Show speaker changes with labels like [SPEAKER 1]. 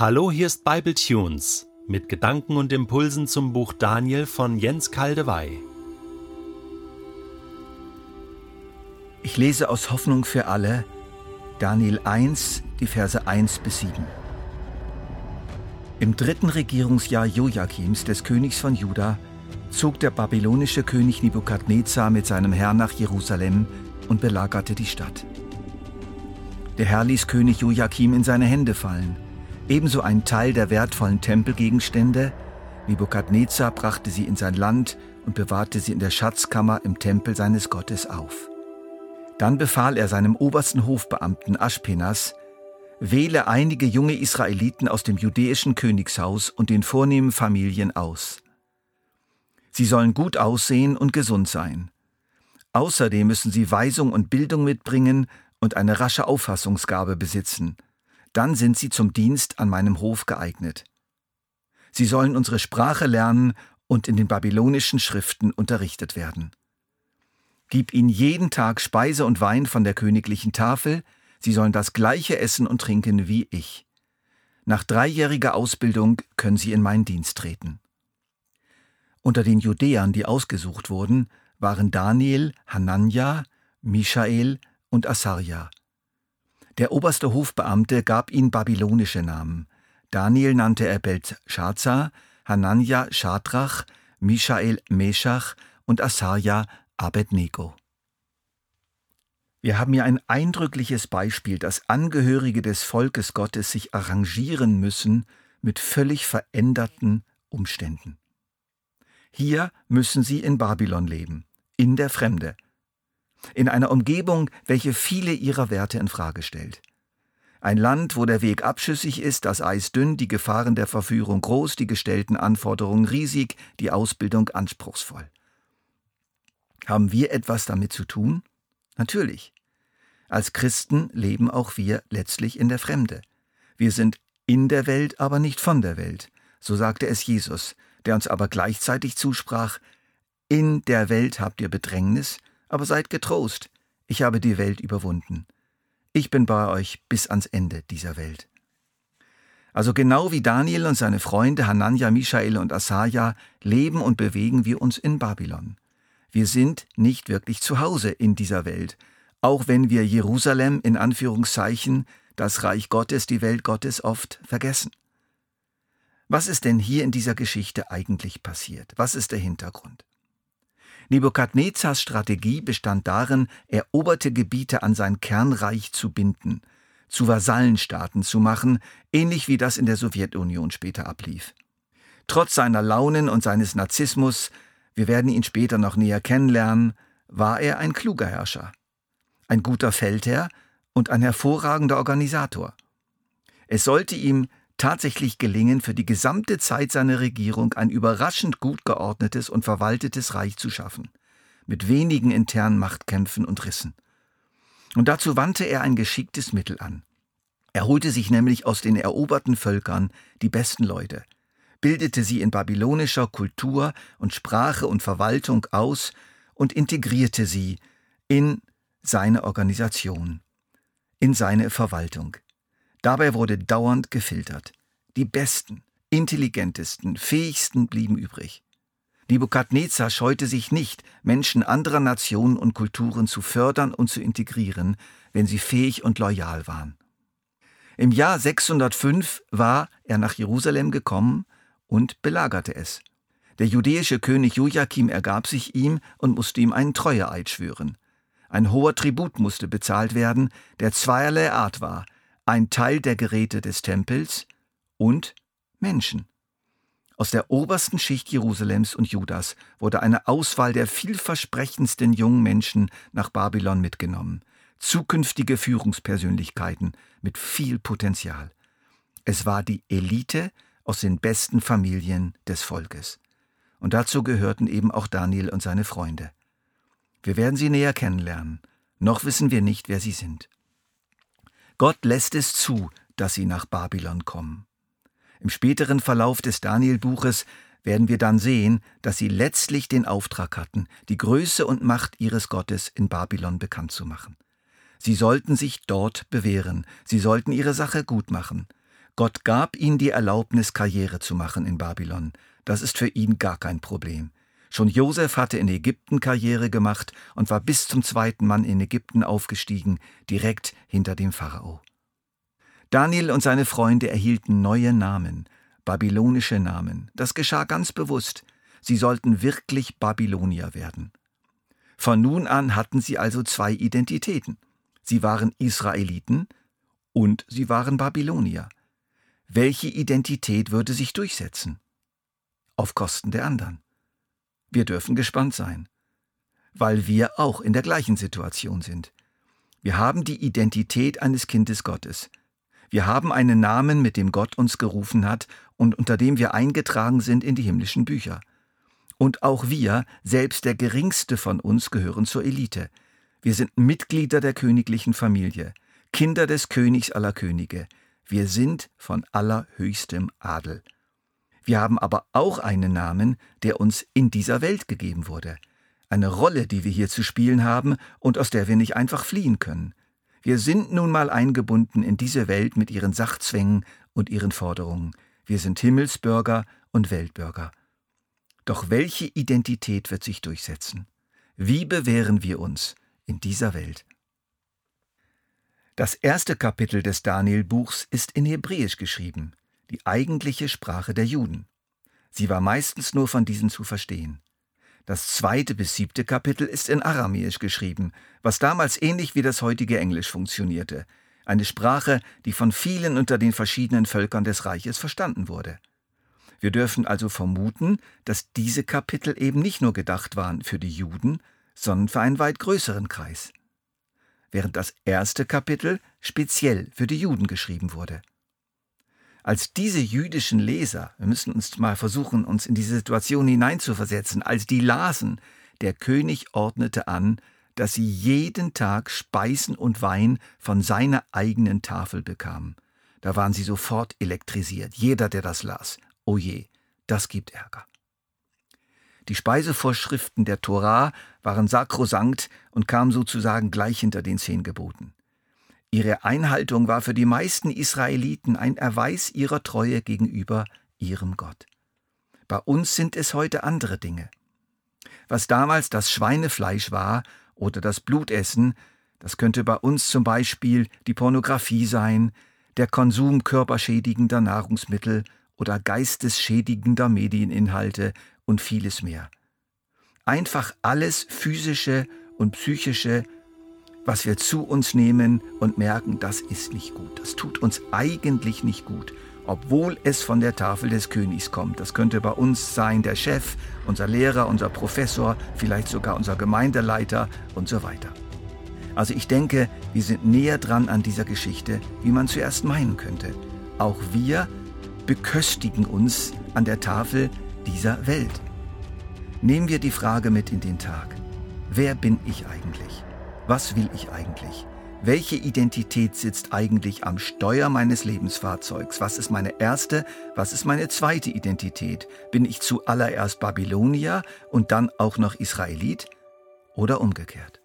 [SPEAKER 1] Hallo, hier ist Bible Tunes mit Gedanken und Impulsen zum Buch Daniel von Jens Kaldewey.
[SPEAKER 2] Ich lese aus Hoffnung für alle Daniel 1, die Verse 1 bis 7. Im dritten Regierungsjahr Joachims, des Königs von Juda, zog der babylonische König Nebukadnezar mit seinem Herrn nach Jerusalem und belagerte die Stadt. Der Herr ließ König Joachim in seine Hände fallen – Ebenso ein Teil der wertvollen Tempelgegenstände. Nebukadnezar brachte sie in sein Land und bewahrte sie in der Schatzkammer im Tempel seines Gottes auf. Dann befahl er seinem obersten Hofbeamten Aschpenas, wähle einige junge Israeliten aus dem judäischen Königshaus und den vornehmen Familien aus. Sie sollen gut aussehen und gesund sein. Außerdem müssen sie Weisung und Bildung mitbringen und eine rasche Auffassungsgabe besitzen – dann sind sie zum Dienst an meinem Hof geeignet. Sie sollen unsere Sprache lernen und in den babylonischen Schriften unterrichtet werden. Gib ihnen jeden Tag Speise und Wein von der königlichen Tafel, sie sollen das gleiche essen und trinken wie ich. Nach dreijähriger Ausbildung können sie in meinen Dienst treten. Unter den Judäern, die ausgesucht wurden, waren Daniel, Hanania, Michael und Asarja. Der oberste Hofbeamte gab ihnen babylonische Namen. Daniel nannte er Belshazzar, Hanania Schadrach, Michael Meschach und Asarja Abednego. Wir haben hier ein eindrückliches Beispiel, dass Angehörige des Volkes Gottes sich arrangieren müssen mit völlig veränderten Umständen. Hier müssen sie in Babylon leben, in der Fremde, in einer Umgebung, welche viele ihrer Werte in Frage stellt. Ein Land, wo der Weg abschüssig ist, das Eis dünn, die Gefahren der Verführung groß, die gestellten Anforderungen riesig, die Ausbildung anspruchsvoll. Haben wir etwas damit zu tun? Natürlich. Als Christen leben auch wir letztlich in der Fremde. Wir sind in der Welt, aber nicht von der Welt. So sagte es Jesus, der uns aber gleichzeitig zusprach, in der Welt habt ihr Bedrängnis, aber seid getrost, ich habe die Welt überwunden. Ich bin bei euch bis ans Ende dieser Welt. Also genau wie Daniel und seine Freunde Hanania, Michael und Asaja leben und bewegen wir uns in Babylon. Wir sind nicht wirklich zu Hause in dieser Welt, auch wenn wir Jerusalem in Anführungszeichen, das Reich Gottes, die Welt Gottes oft vergessen. Was ist denn hier in dieser Geschichte eigentlich passiert? Was ist der Hintergrund? Nebukadnezars Strategie bestand darin, eroberte Gebiete an sein Kernreich zu binden, zu Vasallenstaaten zu machen, ähnlich wie das in der Sowjetunion später ablief. Trotz seiner Launen und seines Narzissmus, wir werden ihn später noch näher kennenlernen, war er ein kluger Herrscher, ein guter Feldherr und ein hervorragender Organisator. Es sollte ihm tatsächlich gelingen, für die gesamte Zeit seiner Regierung ein überraschend gut geordnetes und verwaltetes Reich zu schaffen, mit wenigen internen Machtkämpfen und Rissen. Und dazu wandte er ein geschicktes Mittel an. Er holte sich nämlich aus den eroberten Völkern die besten Leute, bildete sie in babylonischer Kultur und Sprache und Verwaltung aus und integrierte sie in seine Organisation, in seine Verwaltung. Dabei wurde dauernd gefiltert. Die besten, intelligentesten, fähigsten blieben übrig. Nebukadnezar scheute sich nicht, Menschen anderer Nationen und Kulturen zu fördern und zu integrieren, wenn sie fähig und loyal waren. Im Jahr 605 war er nach Jerusalem gekommen und belagerte es. Der judäische König Joachim ergab sich ihm und musste ihm einen Treueeid schwören. Ein hoher Tribut musste bezahlt werden, der zweierlei Art war, ein Teil der Geräte des Tempels und Menschen. Aus der obersten Schicht Jerusalems und Judas wurde eine Auswahl der vielversprechendsten jungen Menschen nach Babylon mitgenommen, zukünftige Führungspersönlichkeiten mit viel Potenzial. Es war die Elite aus den besten Familien des Volkes. Und dazu gehörten eben auch Daniel und seine Freunde. Wir werden sie näher kennenlernen, noch wissen wir nicht, wer sie sind. Gott lässt es zu, dass sie nach Babylon kommen. Im späteren Verlauf des Daniel-Buches werden wir dann sehen, dass sie letztlich den Auftrag hatten, die Größe und Macht ihres Gottes in Babylon bekannt zu machen. Sie sollten sich dort bewähren, sie sollten ihre Sache gut machen. Gott gab ihm die Erlaubnis, Karriere zu machen in Babylon. Das ist für ihn gar kein Problem. Schon Josef hatte in Ägypten Karriere gemacht und war bis zum zweiten Mann in Ägypten aufgestiegen, direkt hinter dem Pharao. Daniel und seine Freunde erhielten neue Namen, babylonische Namen. Das geschah ganz bewusst. Sie sollten wirklich Babylonier werden. Von nun an hatten sie also zwei Identitäten. Sie waren Israeliten und sie waren Babylonier. Welche Identität würde sich durchsetzen? Auf Kosten der anderen. Wir dürfen gespannt sein, weil wir auch in der gleichen Situation sind. Wir haben die Identität eines Kindes Gottes. Wir haben einen Namen, mit dem Gott uns gerufen hat und unter dem wir eingetragen sind in die himmlischen Bücher. Und auch wir, selbst der geringste von uns, gehören zur Elite. Wir sind Mitglieder der königlichen Familie, Kinder des Königs aller Könige. Wir sind von allerhöchstem Adel. Wir haben aber auch einen Namen, der uns in dieser Welt gegeben wurde. Eine Rolle, die wir hier zu spielen haben und aus der wir nicht einfach fliehen können. Wir sind nun mal eingebunden in diese Welt mit ihren Sachzwängen und ihren Forderungen. Wir sind Himmelsbürger und Weltbürger. Doch welche Identität wird sich durchsetzen? Wie bewähren wir uns in dieser Welt? Das erste Kapitel des Daniel-Buchs ist in Hebräisch geschrieben die eigentliche Sprache der Juden. Sie war meistens nur von diesen zu verstehen. Das zweite bis siebte Kapitel ist in Aramäisch geschrieben, was damals ähnlich wie das heutige Englisch funktionierte, eine Sprache, die von vielen unter den verschiedenen Völkern des Reiches verstanden wurde. Wir dürfen also vermuten, dass diese Kapitel eben nicht nur gedacht waren für die Juden, sondern für einen weit größeren Kreis. Während das erste Kapitel speziell für die Juden geschrieben wurde. Als diese jüdischen Leser, wir müssen uns mal versuchen, uns in diese Situation hineinzuversetzen, als die lasen, der König ordnete an, dass sie jeden Tag Speisen und Wein von seiner eigenen Tafel bekamen. Da waren sie sofort elektrisiert, jeder, der das las. Oh je, das gibt Ärger. Die Speisevorschriften der Torah waren sakrosankt und kamen sozusagen gleich hinter den zehn Geboten. Ihre Einhaltung war für die meisten Israeliten ein Erweis ihrer Treue gegenüber ihrem Gott. Bei uns sind es heute andere Dinge. Was damals das Schweinefleisch war oder das Blutessen, das könnte bei uns zum Beispiel die Pornografie sein, der Konsum körperschädigender Nahrungsmittel oder geistesschädigender Medieninhalte und vieles mehr. Einfach alles physische und psychische was wir zu uns nehmen und merken, das ist nicht gut. Das tut uns eigentlich nicht gut, obwohl es von der Tafel des Königs kommt. Das könnte bei uns sein der Chef, unser Lehrer, unser Professor, vielleicht sogar unser Gemeindeleiter und so weiter. Also ich denke, wir sind näher dran an dieser Geschichte, wie man zuerst meinen könnte. Auch wir beköstigen uns an der Tafel dieser Welt. Nehmen wir die Frage mit in den Tag. Wer bin ich eigentlich? Was will ich eigentlich? Welche Identität sitzt eigentlich am Steuer meines Lebensfahrzeugs? Was ist meine erste, was ist meine zweite Identität? Bin ich zuallererst Babylonier und dann auch noch Israelit oder umgekehrt?